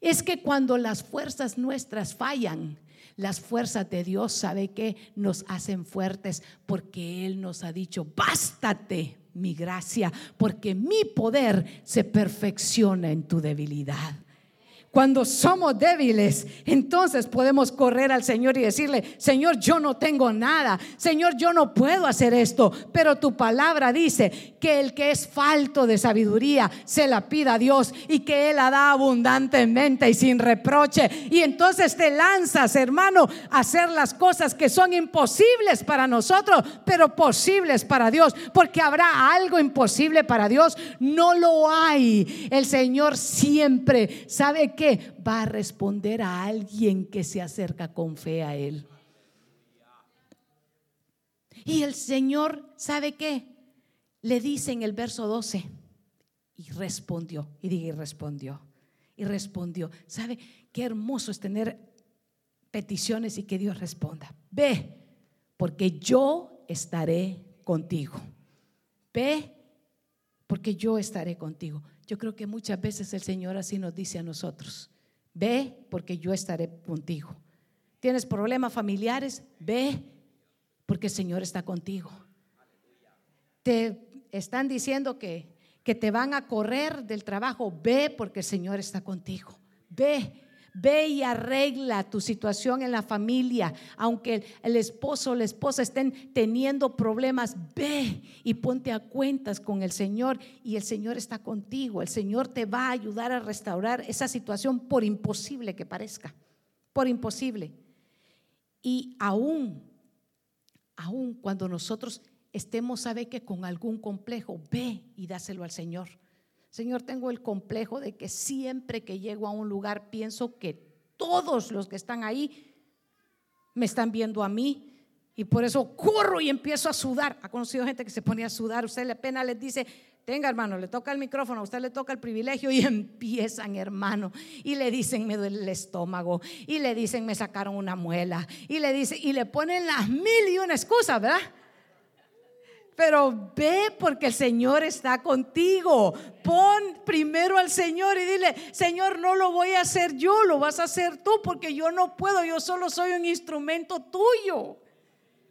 Es que cuando las fuerzas nuestras fallan, las fuerzas de Dios, ¿sabe que Nos hacen fuertes porque Él nos ha dicho, bástate mi gracia, porque mi poder se perfecciona en tu debilidad. Cuando somos débiles, entonces podemos correr al Señor y decirle, Señor, yo no tengo nada, Señor, yo no puedo hacer esto, pero tu palabra dice que el que es falto de sabiduría se la pida a Dios y que Él la da abundantemente y sin reproche. Y entonces te lanzas, hermano, a hacer las cosas que son imposibles para nosotros, pero posibles para Dios, porque habrá algo imposible para Dios, no lo hay. El Señor siempre sabe que va a responder a alguien que se acerca con fe a Él. Y el Señor, ¿sabe qué? Le dice en el verso 12, y respondió, y dije, y respondió, y respondió. ¿Sabe qué hermoso es tener peticiones y que Dios responda? Ve, porque yo estaré contigo. Ve, porque yo estaré contigo. Yo creo que muchas veces el Señor así nos dice a nosotros, ve porque yo estaré contigo. ¿Tienes problemas familiares? Ve porque el Señor está contigo. Te están diciendo que, que te van a correr del trabajo, ve porque el Señor está contigo. Ve Ve y arregla tu situación en la familia. Aunque el esposo o la esposa estén teniendo problemas, ve y ponte a cuentas con el Señor y el Señor está contigo. El Señor te va a ayudar a restaurar esa situación por imposible que parezca. Por imposible. Y aún, aún cuando nosotros estemos, sabe que con algún complejo, ve y dáselo al Señor. Señor, tengo el complejo de que siempre que llego a un lugar pienso que todos los que están ahí me están viendo a mí y por eso corro y empiezo a sudar. Ha conocido gente que se pone a sudar, usted le pena les dice, tenga hermano, le toca el micrófono, a usted le toca el privilegio y empiezan hermano y le dicen me duele el estómago y le dicen me sacaron una muela y le dicen y le ponen las mil y una excusas, ¿verdad? Pero ve porque el Señor está contigo. Pon primero al Señor y dile, Señor, no lo voy a hacer yo, lo vas a hacer tú porque yo no puedo, yo solo soy un instrumento tuyo.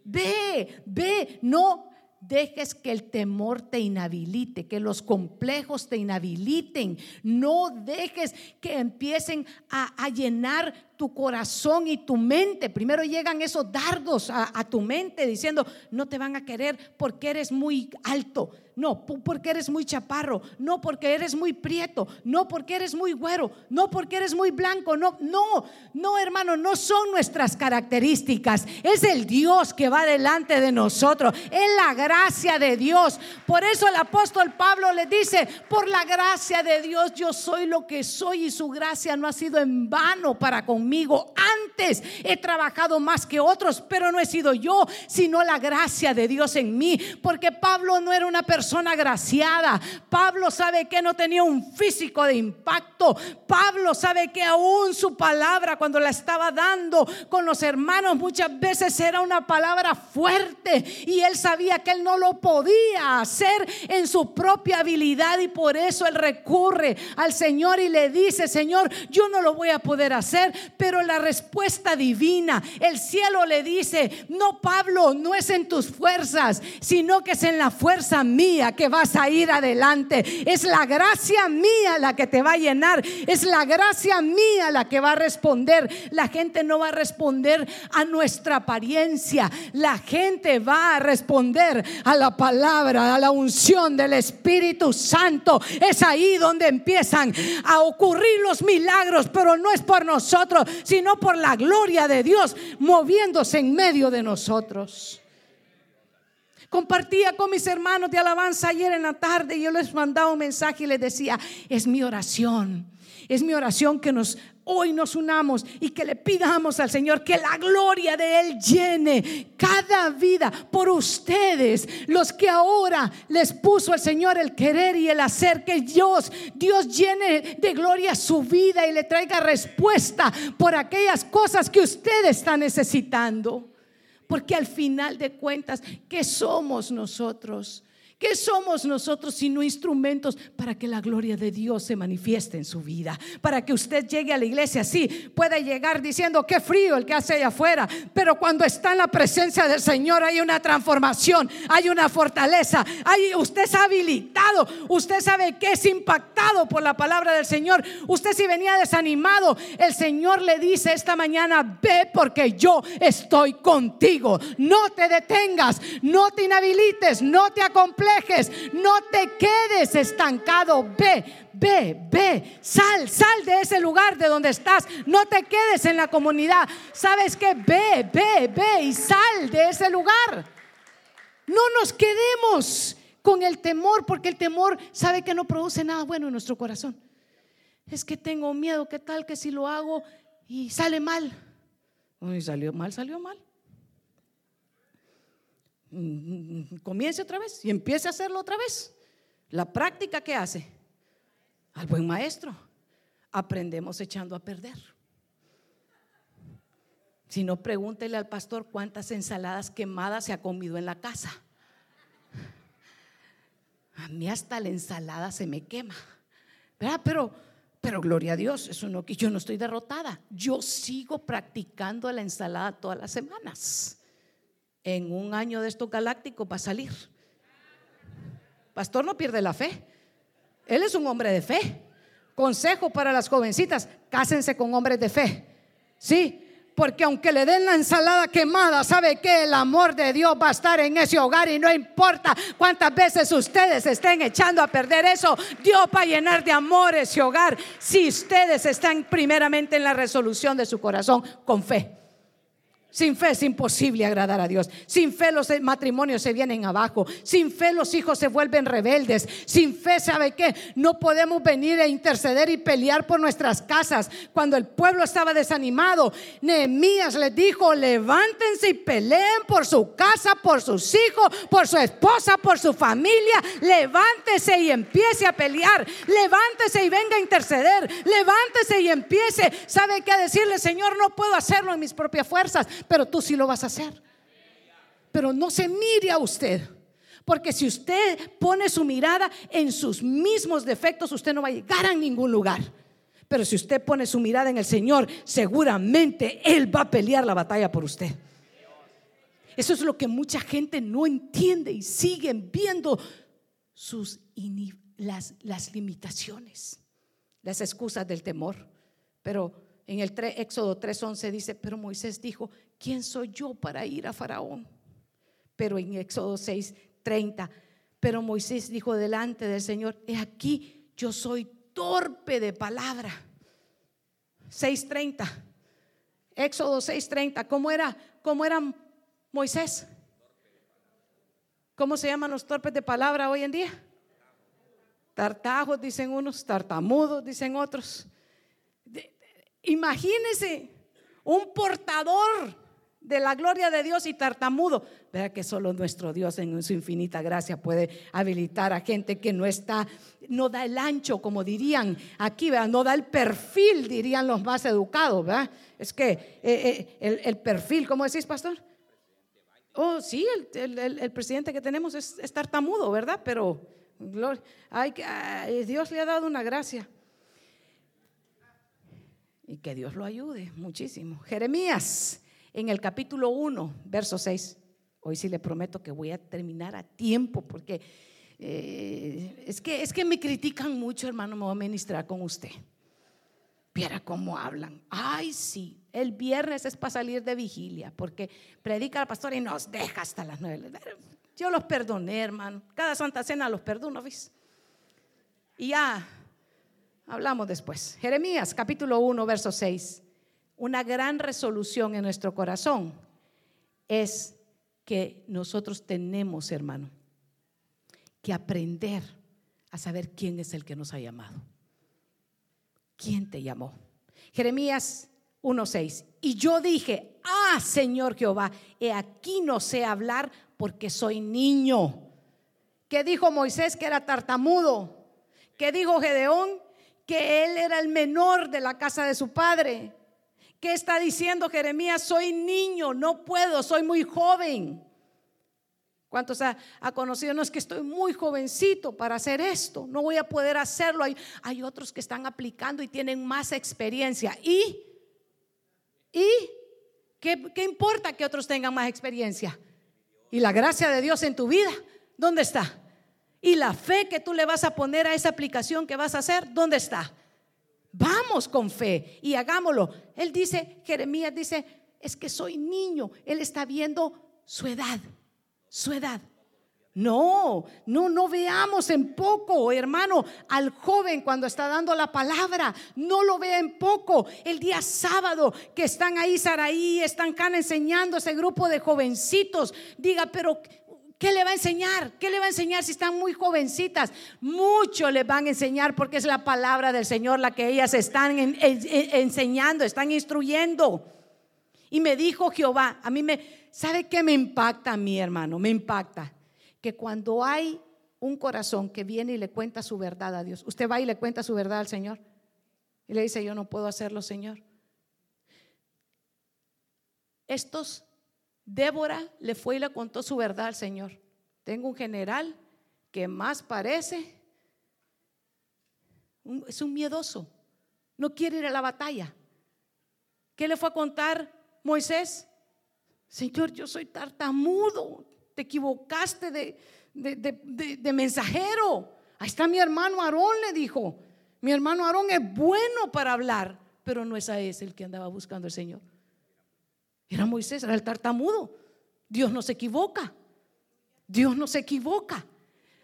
Ve, ve, no dejes que el temor te inhabilite, que los complejos te inhabiliten. No dejes que empiecen a, llenar tu corazón y tu mente. Primero llegan esos dardos a, tu mente diciendo, no te van a querer porque eres muy alto, no porque eres muy chaparro, no porque eres muy prieto, no porque eres muy güero, no porque eres muy blanco, no, no, no hermano, no son nuestras características, es el Dios que va delante de nosotros, es la gracia de Dios. Por eso el apóstol Pablo le dice, por la gracia de Dios yo soy lo que soy y su gracia no ha sido en vano para conmigo antes he trabajado más que otros, pero no he sido yo, sino la gracia de Dios en mí. Porque Pablo no era una persona graciada. Pablo sabe que no tenía un físico de impacto. Pablo sabe que aún su palabra cuando la estaba dando con los hermanos muchas veces era una palabra fuerte y él sabía que él no lo podía hacer en su propia habilidad y por eso él recurre al Señor y le dice, Señor, yo no lo voy a poder hacer, pero la respuesta divina, el cielo le dice, no Pablo, no es en tus fuerzas, sino que es en la fuerza mía que vas a ir adelante. Es la gracia mía la que te va a llenar, es la gracia mía la que va a responder. La gente no va a responder a nuestra apariencia, la gente va a responder a la palabra, a la unción del Espíritu Santo. Es ahí donde empiezan a ocurrir los milagros, pero no es por nosotros, sino por la gloria de Dios moviéndose en medio de nosotros. Compartía con mis hermanos de alabanza ayer en la tarde y yo les mandaba un mensaje y les decía, es mi oración, es mi oración que nos hoy nos unamos y que le pidamos al Señor que la gloria de Él llene cada vida por ustedes, los que ahora les puso el Señor el querer y el hacer, que Dios, Dios llene de gloria su vida y le traiga respuesta por aquellas cosas que usted está necesitando. Porque al final de cuentas, ¿qué somos nosotros? ¿Qué somos nosotros sino instrumentos para que la gloria de Dios se manifieste en su vida? Para que usted llegue a la iglesia así, pueda llegar diciendo qué frío el que hace allá afuera, pero cuando está en la presencia del Señor hay una transformación, hay una fortaleza, hay, usted es habilitado, usted sabe que es impactado por la palabra del Señor. Usted si venía desanimado, el Señor le dice esta mañana, ve porque yo estoy contigo. No te detengas, no te inhabilites, no te acompañes no te quedes estancado, ve, ve, ve, sal, sal de ese lugar de donde estás, no te quedes en la comunidad, sabes que ve, ve, ve y sal de ese lugar. No nos quedemos con el temor, porque el temor sabe que no produce nada bueno en nuestro corazón. Es que tengo miedo, ¿qué tal que si lo hago y sale mal? Y salió mal, salió mal. Mm, comience otra vez y empiece a hacerlo otra vez. La práctica que hace al buen maestro, aprendemos echando a perder. Si no, pregúntele al pastor cuántas ensaladas quemadas se ha comido en la casa. A mí hasta la ensalada se me quema. Pero, pero gloria a Dios, eso no yo no estoy derrotada. Yo sigo practicando la ensalada todas las semanas en un año de esto galáctico va a salir. Pastor no pierde la fe. Él es un hombre de fe. Consejo para las jovencitas, cásense con hombres de fe. Sí, porque aunque le den la ensalada quemada, sabe que el amor de Dios va a estar en ese hogar y no importa cuántas veces ustedes estén echando a perder eso, Dios va a llenar de amor ese hogar si ustedes están primeramente en la resolución de su corazón con fe. Sin fe es imposible agradar a Dios. Sin fe los matrimonios se vienen abajo. Sin fe los hijos se vuelven rebeldes. Sin fe, ¿sabe qué? No podemos venir e interceder y pelear por nuestras casas. Cuando el pueblo estaba desanimado, Nehemías les dijo, levántense y peleen por su casa, por sus hijos, por su esposa, por su familia. Levántese y empiece a pelear. Levántese y venga a interceder. Levántese y empiece. ¿Sabe qué? Decirle, Señor, no puedo hacerlo en mis propias fuerzas pero tú sí lo vas a hacer. Pero no se mire a usted. Porque si usted pone su mirada en sus mismos defectos, usted no va a llegar a ningún lugar. Pero si usted pone su mirada en el Señor, seguramente Él va a pelear la batalla por usted. Eso es lo que mucha gente no entiende y siguen viendo sus las, las limitaciones, las excusas del temor. Pero en el 3, Éxodo 3:11 dice, pero Moisés dijo, ¿quién soy yo para ir a Faraón? Pero en Éxodo 6:30, pero Moisés dijo delante del Señor, he aquí, yo soy torpe de palabra. 6:30. Éxodo 6:30, ¿cómo era? ¿Cómo era Moisés? ¿Cómo se llaman los torpes de palabra hoy en día? Tartajos dicen unos, tartamudos dicen otros. Imagínese un portador de la gloria de Dios y tartamudo. Vea que solo nuestro Dios en su infinita gracia puede habilitar a gente que no está, no da el ancho, como dirían aquí, no da el perfil, dirían los más educados. ¿verdad? Es que eh, eh, el, perfil, ¿cómo decís, pastor? Oh, sí, el, presidente que tenemos es, tartamudo, ¿verdad? Pero Dios le ha dado una gracia. Y que Dios lo ayude muchísimo. Jeremías, en el capítulo 1, verso 6. Hoy sí le prometo que voy a terminar a tiempo porque eh, es, que, es que me critican mucho, hermano, me voy a ministrar con usted. Viera cómo hablan. Ay, sí, el viernes es para salir de vigilia porque predica el pastor y nos deja hasta las nueve. Yo los perdoné, hermano. Cada Santa Cena los perdono, ¿ves? Y ya Hablamos después. Jeremías capítulo 1, verso 6. Una gran resolución en nuestro corazón es que nosotros tenemos, hermano, que aprender a saber quién es el que nos ha llamado. ¿Quién te llamó? Jeremías 1:6. Y yo dije, ah, Señor Jehová, he aquí no sé hablar porque soy niño. ¿Qué dijo Moisés que era tartamudo? ¿Qué dijo Gedeón? Que él era el menor de la casa de su padre. ¿Qué está diciendo Jeremías? Soy niño, no puedo, soy muy joven. ¿Cuántos ha, conocido? No es que estoy muy jovencito para hacer esto, no voy a poder hacerlo. Hay, otros que están aplicando y tienen más experiencia. ¿Y? ¿Y? ¿Qué, ¿Qué importa que otros tengan más experiencia? ¿Y la gracia de Dios en tu vida? ¿Dónde está? Y la fe que tú le vas a poner a esa aplicación que vas a hacer, ¿dónde está? Vamos con fe y hagámoslo. Él dice, Jeremías dice, es que soy niño. Él está viendo su edad, su edad. No, no, no veamos en poco, hermano, al joven cuando está dando la palabra. No lo vea en poco. El día sábado que están ahí, Saraí, están acá enseñando ese grupo de jovencitos. Diga, pero ¿Qué le va a enseñar? ¿Qué le va a enseñar si están muy jovencitas? Mucho le van a enseñar porque es la palabra del Señor la que ellas están enseñando, están instruyendo. Y me dijo Jehová, a mí me, ¿sabe qué me impacta a mí, hermano? Me impacta que cuando hay un corazón que viene y le cuenta su verdad a Dios, usted va y le cuenta su verdad al Señor y le dice, yo no puedo hacerlo, Señor. Estos Débora le fue y le contó su verdad al Señor. Tengo un general que más parece, es un miedoso, no quiere ir a la batalla. ¿Qué le fue a contar Moisés? Señor, yo soy tartamudo, te equivocaste de, de, mensajero. Ahí está mi hermano Aarón, le dijo. Mi hermano Aarón es bueno para hablar, pero no es a ese el que andaba buscando el Señor. Era Moisés, era el tartamudo. Dios no se equivoca. Dios no se equivoca.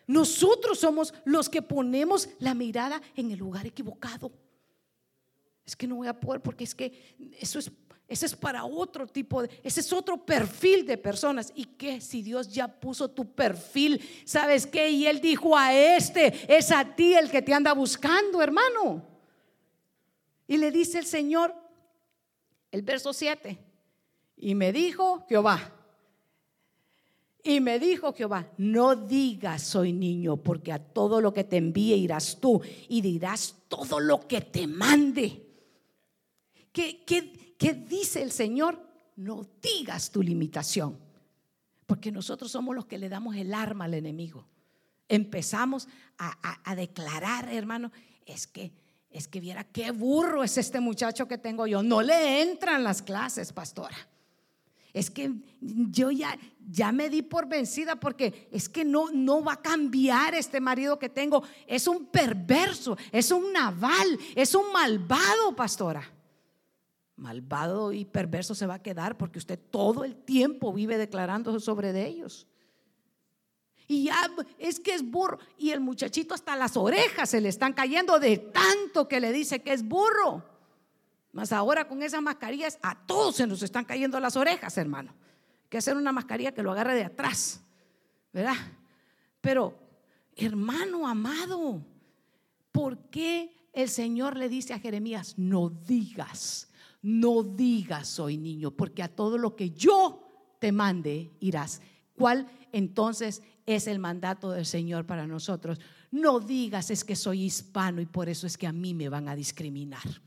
Nosotros somos los que ponemos la mirada en el lugar equivocado. Es que no voy a poder porque es que eso es, Ese es para otro tipo de, ese es otro perfil de personas. ¿Y qué si Dios ya puso tu perfil? ¿Sabes qué? Y Él dijo a este, es a ti el que te anda buscando, hermano. Y le dice el Señor, el verso 7, y me dijo Jehová, y me dijo Jehová, no digas soy niño, porque a todo lo que te envíe irás tú y dirás todo lo que te mande. ¿Qué, dice el Señor? No digas tu limitación, porque nosotros somos los que le damos el arma al enemigo. Empezamos a, a declarar, hermano, es que, es que viera qué burro es este muchacho que tengo yo. No le entran las clases, pastora es que yo ya, ya me di por vencida porque es que no, no va a cambiar este marido que tengo. Es un perverso, es un naval, es un malvado, pastora. Malvado y perverso se va a quedar porque usted todo el tiempo vive declarando sobre de ellos. Y ya es que es burro. Y el muchachito hasta las orejas se le están cayendo de tanto que le dice que es burro. Más ahora con esas mascarillas a todos se nos están cayendo las orejas, hermano. Hay que hacer una mascarilla que lo agarre de atrás, ¿verdad? Pero, hermano amado, ¿por qué el Señor le dice a Jeremías, no digas, no digas soy niño, porque a todo lo que yo te mande irás? ¿Cuál entonces es el mandato del Señor para nosotros? No digas es que soy hispano y por eso es que a mí me van a discriminar.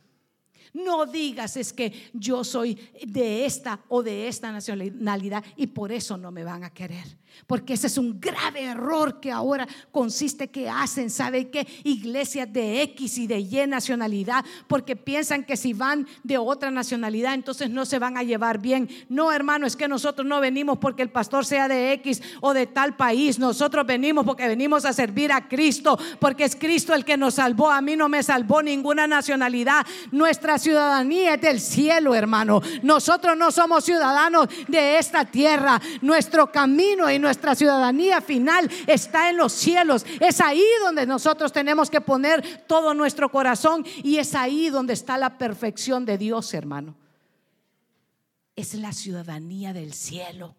No digas es que yo soy de esta o de esta nacionalidad y por eso no me van a querer. Porque ese es un grave error que ahora consiste que hacen, ¿sabe qué? Iglesias de X y de Y nacionalidad, porque piensan que si van de otra nacionalidad, entonces no se van a llevar bien. No, hermano, es que nosotros no venimos porque el pastor sea de X o de tal país. Nosotros venimos porque venimos a servir a Cristo, porque es Cristo el que nos salvó. A mí no me salvó ninguna nacionalidad. Nuestra ciudadanía es del cielo, hermano. Nosotros no somos ciudadanos de esta tierra. Nuestro camino y nuestra ciudadanía final está en los cielos. Es ahí donde nosotros tenemos que poner todo nuestro corazón y es ahí donde está la perfección de Dios, hermano. Es la ciudadanía del cielo.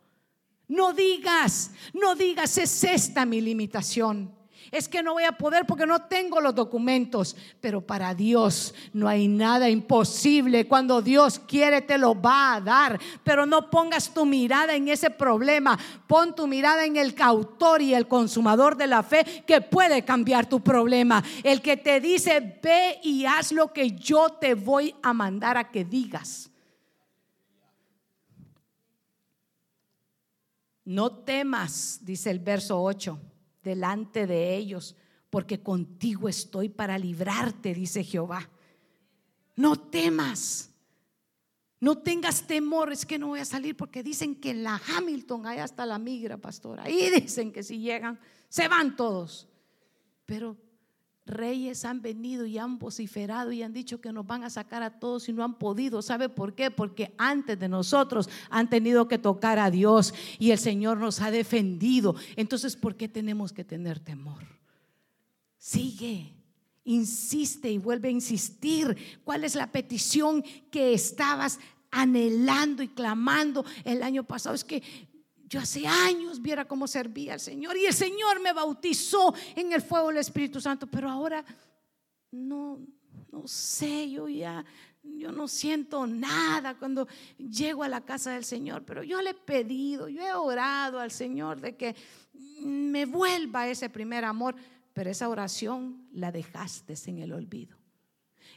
No digas, no digas, es esta mi limitación. Es que no voy a poder porque no tengo los documentos. Pero para Dios no hay nada imposible. Cuando Dios quiere te lo va a dar. Pero no pongas tu mirada en ese problema. Pon tu mirada en el autor y el consumador de la fe que puede cambiar tu problema. El que te dice, ve y haz lo que yo te voy a mandar a que digas. No temas, dice el verso 8 delante de ellos, porque contigo estoy para librarte, dice Jehová. No temas, no tengas temor, es que no voy a salir porque dicen que en la Hamilton hay hasta la migra, pastora. Ahí dicen que si llegan, se van todos. Pero reyes han venido y han vociferado y han dicho que nos van a sacar a todos y no han podido. ¿Sabe por qué? Porque antes de nosotros han tenido que tocar a Dios y el Señor nos ha defendido. Entonces, ¿por qué tenemos que tener temor? Sigue. Insiste y vuelve a insistir. ¿Cuál es la petición que estabas anhelando y clamando el año pasado? Es que yo hace años viera cómo servía al Señor y el Señor me bautizó en el fuego del Espíritu Santo, pero ahora no, no sé, yo ya, yo no siento nada cuando llego a la casa del Señor, pero yo le he pedido, yo he orado al Señor de que me vuelva ese primer amor, pero esa oración la dejaste en el olvido.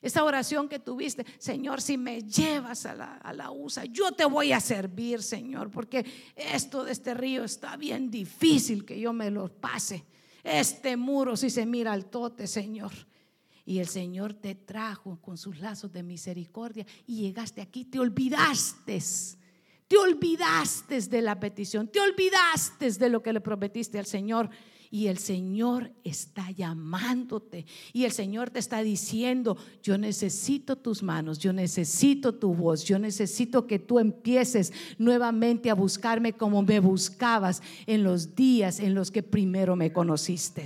Esa oración que tuviste, Señor, si me llevas a la, USA, yo te voy a servir, Señor, porque esto de este río está bien difícil que yo me lo pase. Este muro, si se mira al tote, Señor. Y el Señor te trajo con sus lazos de misericordia y llegaste aquí, te olvidaste. Te olvidaste de la petición, te olvidaste de lo que le prometiste al Señor y el Señor está llamándote. Y el Señor te está diciendo, yo necesito tus manos, yo necesito tu voz, yo necesito que tú empieces nuevamente a buscarme como me buscabas en los días en los que primero me conociste.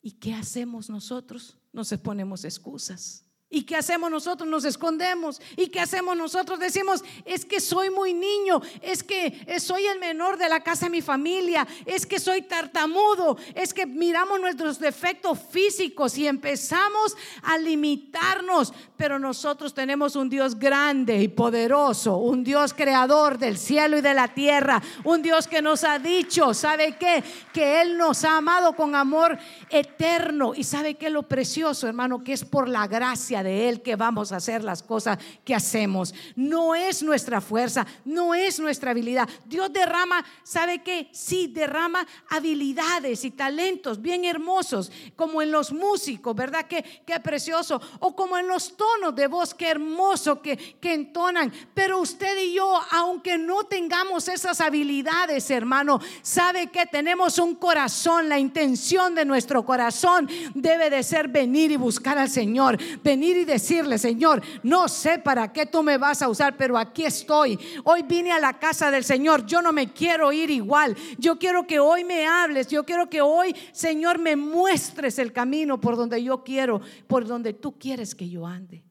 ¿Y qué hacemos nosotros? Nos ponemos excusas. ¿Y qué hacemos nosotros? Nos escondemos. ¿Y qué hacemos nosotros? Decimos, es que soy muy niño, es que eh, soy el menor de la casa de mi familia, es que soy tartamudo, es que miramos nuestros defectos físicos y empezamos a limitarnos. Pero nosotros tenemos un Dios grande y poderoso, un Dios creador del cielo y de la tierra, un Dios que nos ha dicho, ¿sabe qué? Que Él nos ha amado con amor eterno. ¿Y sabe qué? Lo precioso, hermano, que es por la gracia de Él que vamos a hacer las cosas que hacemos. No es nuestra fuerza, no es nuestra habilidad. Dios derrama, ¿sabe qué? Sí, derrama habilidades y talentos bien hermosos, como en los músicos, ¿verdad? Qué, qué precioso. O como en los tonos de voz, qué hermoso que, que entonan. Pero usted y yo, aunque no tengamos esas habilidades, hermano, sabe que tenemos un corazón, la intención de nuestro corazón debe de ser venir y buscar al Señor, venir y decirle, Señor, no sé para qué tú me vas a usar, pero aquí estoy. Hoy vine a la casa del Señor, yo no me quiero ir igual. Yo quiero que hoy me hables, yo quiero que hoy, Señor, me muestres el camino por donde yo quiero, por donde tú quieres que yo ande.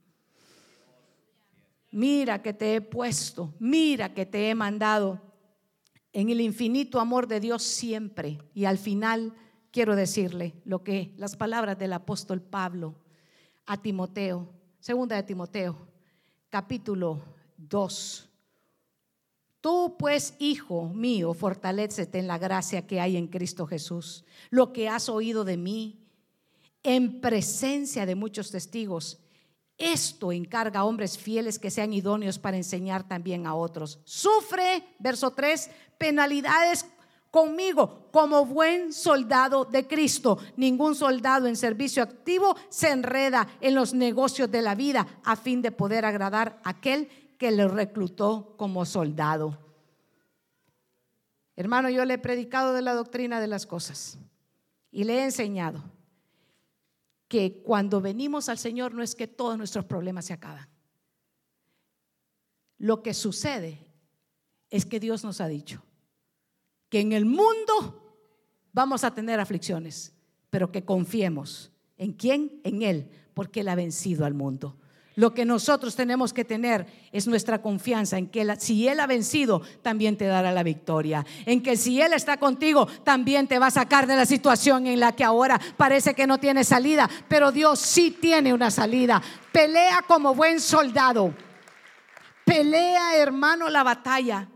Mira que te he puesto, mira que te he mandado en el infinito amor de Dios siempre. Y al final quiero decirle lo que las palabras del apóstol Pablo a Timoteo, segunda de Timoteo, capítulo 2. Tú pues, hijo mío, fortalecete en la gracia que hay en Cristo Jesús. Lo que has oído de mí en presencia de muchos testigos, esto encarga a hombres fieles que sean idóneos para enseñar también a otros. Sufre, verso 3, penalidades conmigo como buen soldado de Cristo. Ningún soldado en servicio activo se enreda en los negocios de la vida a fin de poder agradar a aquel que le reclutó como soldado. Hermano, yo le he predicado de la doctrina de las cosas y le he enseñado que cuando venimos al Señor no es que todos nuestros problemas se acaban. Lo que sucede es que Dios nos ha dicho, que en el mundo vamos a tener aflicciones, pero que confiemos. ¿En quién? En Él, porque Él ha vencido al mundo. Lo que nosotros tenemos que tener es nuestra confianza en que si Él ha vencido, también te dará la victoria. En que si Él está contigo, también te va a sacar de la situación en la que ahora parece que no tiene salida. Pero Dios sí tiene una salida. Pelea como buen soldado. Pelea, hermano, la batalla.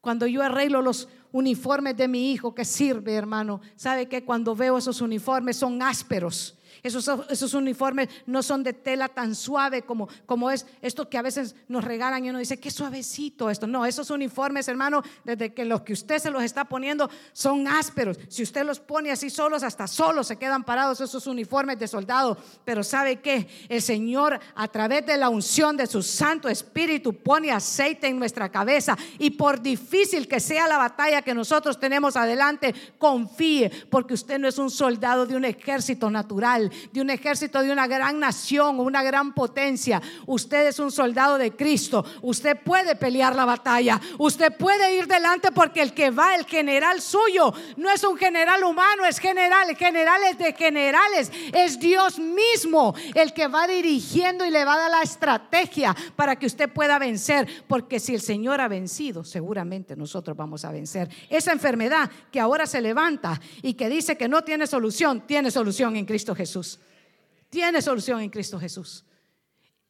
Cuando yo arreglo los, uniformes de mi hijo que sirve, hermano. ¿Sabe que cuando veo esos uniformes son ásperos? Esos, esos, uniformes no son de tela tan suave como, como es esto que a veces nos regalan y uno dice, qué suavecito esto. No, esos uniformes, hermano, desde que los que usted se los está poniendo son ásperos. Si usted los pone así solos, hasta solos se quedan parados esos uniformes de soldado. Pero ¿sabe qué? El Señor, a través de la unción de su Santo Espíritu, pone aceite en nuestra cabeza. Y por difícil que sea la batalla que nosotros tenemos adelante, confíe, porque usted no es un soldado de un ejército natural de un ejército de una gran nación, una gran potencia. Usted es un soldado de Cristo. Usted puede pelear la batalla. Usted puede ir delante porque el que va, el general suyo, no es un general humano, es general. Generales de generales. Es Dios mismo el que va dirigiendo y le va a dar la estrategia para que usted pueda vencer. Porque si el Señor ha vencido, seguramente nosotros vamos a vencer. Esa enfermedad que ahora se levanta y que dice que no tiene solución, tiene solución en Cristo Tiene solución en Cristo Jesús.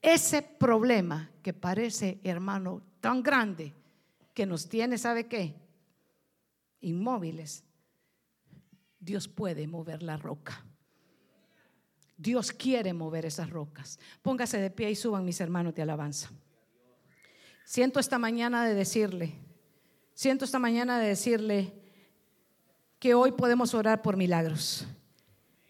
Ese problema que parece, hermano, tan grande que nos tiene, ¿sabe qué? Inmóviles. Dios puede mover la roca. Dios quiere mover esas rocas. Póngase de pie y suban mis hermanos de alabanza. Siento esta mañana de decirle, siento esta mañana de decirle que hoy podemos orar por milagros